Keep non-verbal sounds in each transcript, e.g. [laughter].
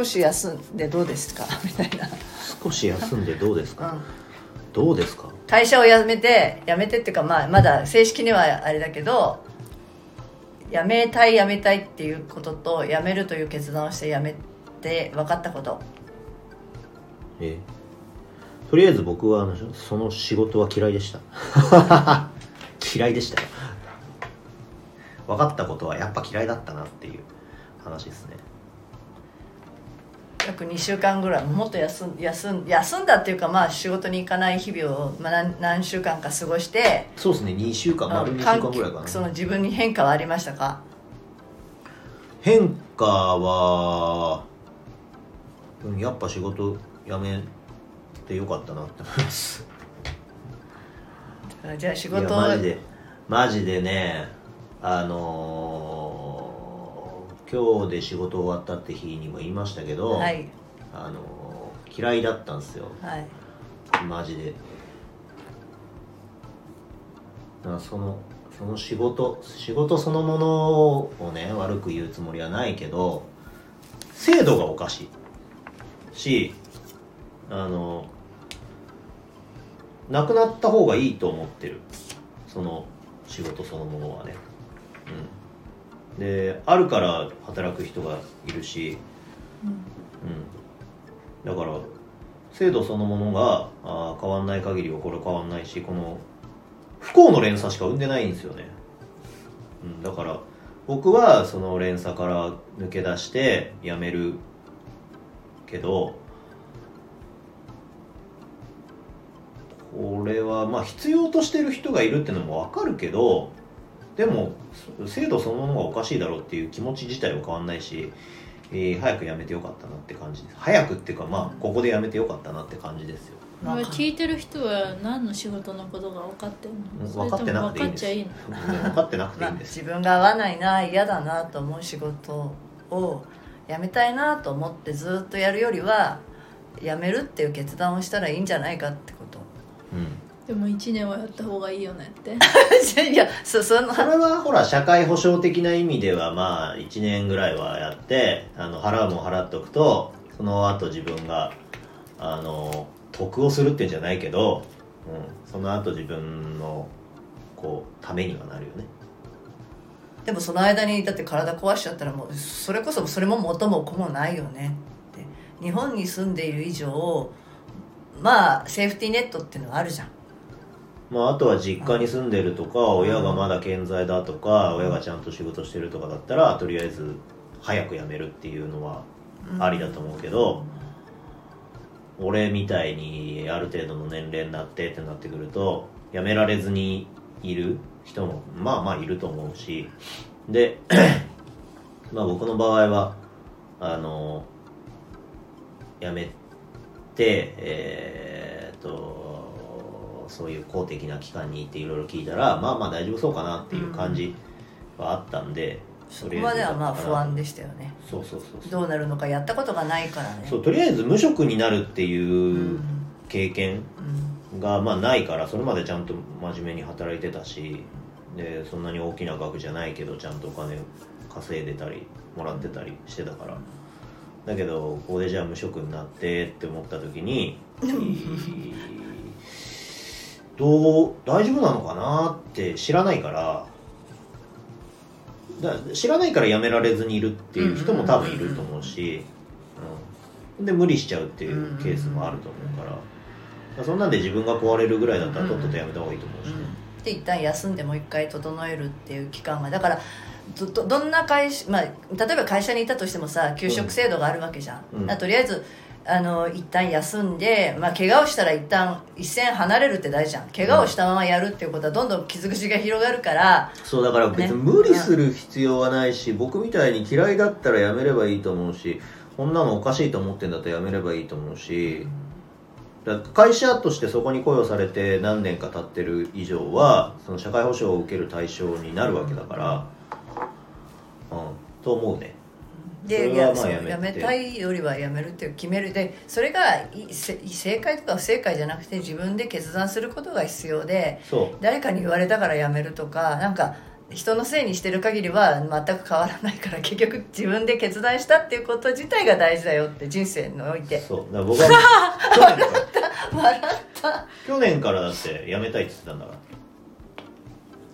少し休んでどうですか？[laughs] みたいな、少し休んでどうですか、うん、どうですか？会社を辞めて辞めてっていうか、まあ、まだ正式にはあれだけど辞めたい辞めたいっていうことと辞めるという決断をして辞めて分かったこと。えとりあえず僕はあのその仕事は嫌いでした。[laughs] 嫌いでしたよ。分かったことはやっぱ嫌いだったなっていう話ですね約2週間ぐらいもっと休ん休ん休んだっていうかまあ仕事に行かない日々を、まあ、何何週間か過ごしてそうですね2週間丸2週間ぐらいかな。その自分に変化はありましたか？変化はうんやっぱ仕事辞めてよかったなって思います。[laughs] じゃあ仕いや事マジで。マジでねあのー今日で仕事終わったって日にも言いましたけど、はい。あのー嫌いだったんですよ。はい。マジで。そのその仕事仕事そのものをね悪く言うつもりはないけど制度がおかしいしあのなくなった方がいいと思ってる。その仕事そのものはね。うんであるから働く人がいるしうん、だから制度そのものがあー変わんない限りはこれ変わんないしこの不幸の連鎖しか生んでないんですよね、うん、だから僕はその連鎖から抜け出して辞めるけどこれはまあ必要としてる人がいるってのも分かるけどでも制度そのものがおかしいだろうっていう気持ち自体は変わんないし、えー早く辞めてよかったなって感じです。早くっていうかまあここで辞めてよかったなって感じですよ。聞いてる人は何の仕事のことが分かってんの？分かってなくていいんです。分かっちゃいいの？うん分かってなくていまあいんです。自分が合わないな嫌だなと思う仕事を辞めたいなと思ってずっとやるよりは辞めるっていう決断をしたらいいんじゃないかってこと。うんでも1年はやった方がいいよねって。[laughs] いやそそのそれはほら社会保障的な意味ではまあ1年ぐらいはやってあの払うもん払っておくとその後自分があの得をするっていうんじゃないけど、うん、その後自分のこうためにはなるよね。でもその間にだって体壊しちゃったらもうそれこそそれも元も子もないよねって。日本に住んでいる以上まあセーフティーネットっていうのはあるじゃんまあ、あとは実家に住んでるとか親がまだ健在だとか親がちゃんと仕事してるとかだったらとりあえず早く辞めるっていうのはありだと思うけど、俺みたいにある程度の年齢になってってなってくると辞められずにいる人もまあまあいると思うしで [clears throat] まあ僕の場合はあの辞めてえーっとそういう公的な機関に行っていろいろ聞いたらまあまあ大丈夫そうかなっていう感じはあったんで、そこまではまあ不安でしたよね。そうそうそうどうなるのかやったことがないからね。そうとりあえず無職になるってういうん。経験うんがまあないからそれまでちゃんと真面目に働いてたしでそんなに大きな額じゃないけどちゃんとお金稼いでたりもらってたりしてたから。だけどここでじゃあ無職になってって思った時に [laughs] どう大丈夫なのかなって知らないからだ知らないから辞められずにいるっていう人も多分いると思うし、うん、で無理しちゃうっていうケースもあると思うから、だからそんなんで自分が壊れるぐらいだったらとっとと辞めた方がいいと思うし。ね、で一旦休んでもう一回整えるっていう期間がだからどどどんな会社、まあ、例えば会社にいたとしてもさ給食制度があるわけじゃん、うん。とりあえずあの一旦休んで、まあ、怪我をしたら一旦一線離れるって大事じゃん。怪我をしたままやるっていうことはどんどん傷口が広がるから。そうだから別に無理する必要はないし、僕みたいに嫌いだったらやめればいいと思うしこんなのおかしいと思ってんだったらやめればいいと思うし会社としてそこに雇用されて何年か経ってる以上はその社会保障を受ける対象になるわけだからうんと思うねでややめたいよりはやめるって決める。でそれが正解とか不正解じゃなくて自分で決断することが必要で誰かに言われたからやめるとかなんか人のせいにしてる限りは全く変わらないから結局自分で決断したっていうこと自体が大事だよって人生において。そう。だから僕は去年から笑った。去年からだって辞めたいって言ってたんだから。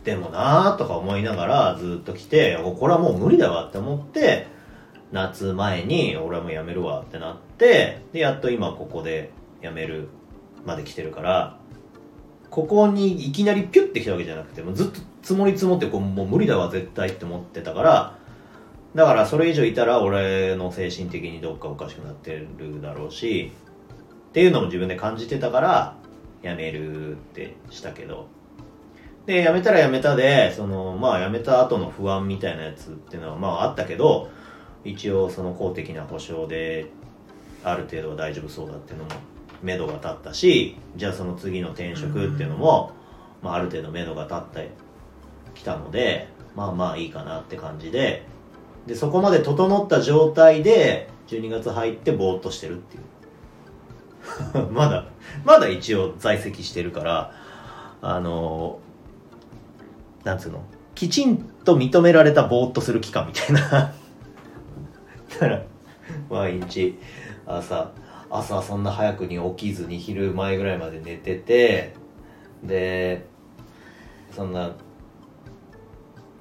でもなーとか思いながらずっと来ておこれはもう無理だわって思って夏前に俺はもう辞めるわってなってでやっと今ここで辞めるまで来てるからここにいきなりピュッて来たわけじゃなくてもうずっと積もり積もってこうもう無理だわ絶対って思ってたからだからそれ以上いたら俺の精神的にどっかおかしくなってるだろうしっていうのも自分で感じてたから辞めるってしたけど。で辞めたら辞めたでそのまあ辞めた後の不安みたいなやつっていうのはまああったけど一応その公的な保証である程度は大丈夫そうだっていうのも目処が立ったしじゃあその次の転職っていうのも、まあ、ある程度目処が立ってきたのでまあまあいいかなって感じででそこまで整った状態で12月入ってぼーっとしてるっていう。[laughs] まだまだ一応在籍してるからあのなんつうの？きちんと認められたぼーっとする期間みたいなだから毎日朝朝そんな早くに起きずに昼前ぐらいまで寝ててでそんな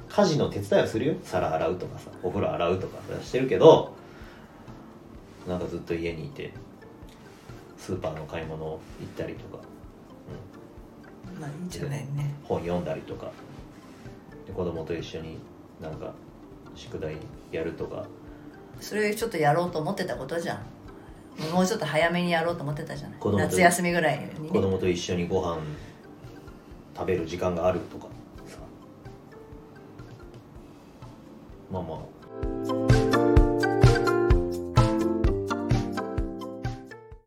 家事の手伝いをするよ。皿洗うとかさお風呂洗うとかしてるけどなんかずっと家にいてスーパーの買い物行ったりとか。まあいいんじゃないね。本読んだりとか。で子供と一緒になんか宿題やるとかそれちょっとやろうと思ってたことじゃん。もうちょっと早めにやろうと思ってたじゃない。夏休みぐらいにね。子供と一緒にご飯食べる時間があるとか。さまあまあ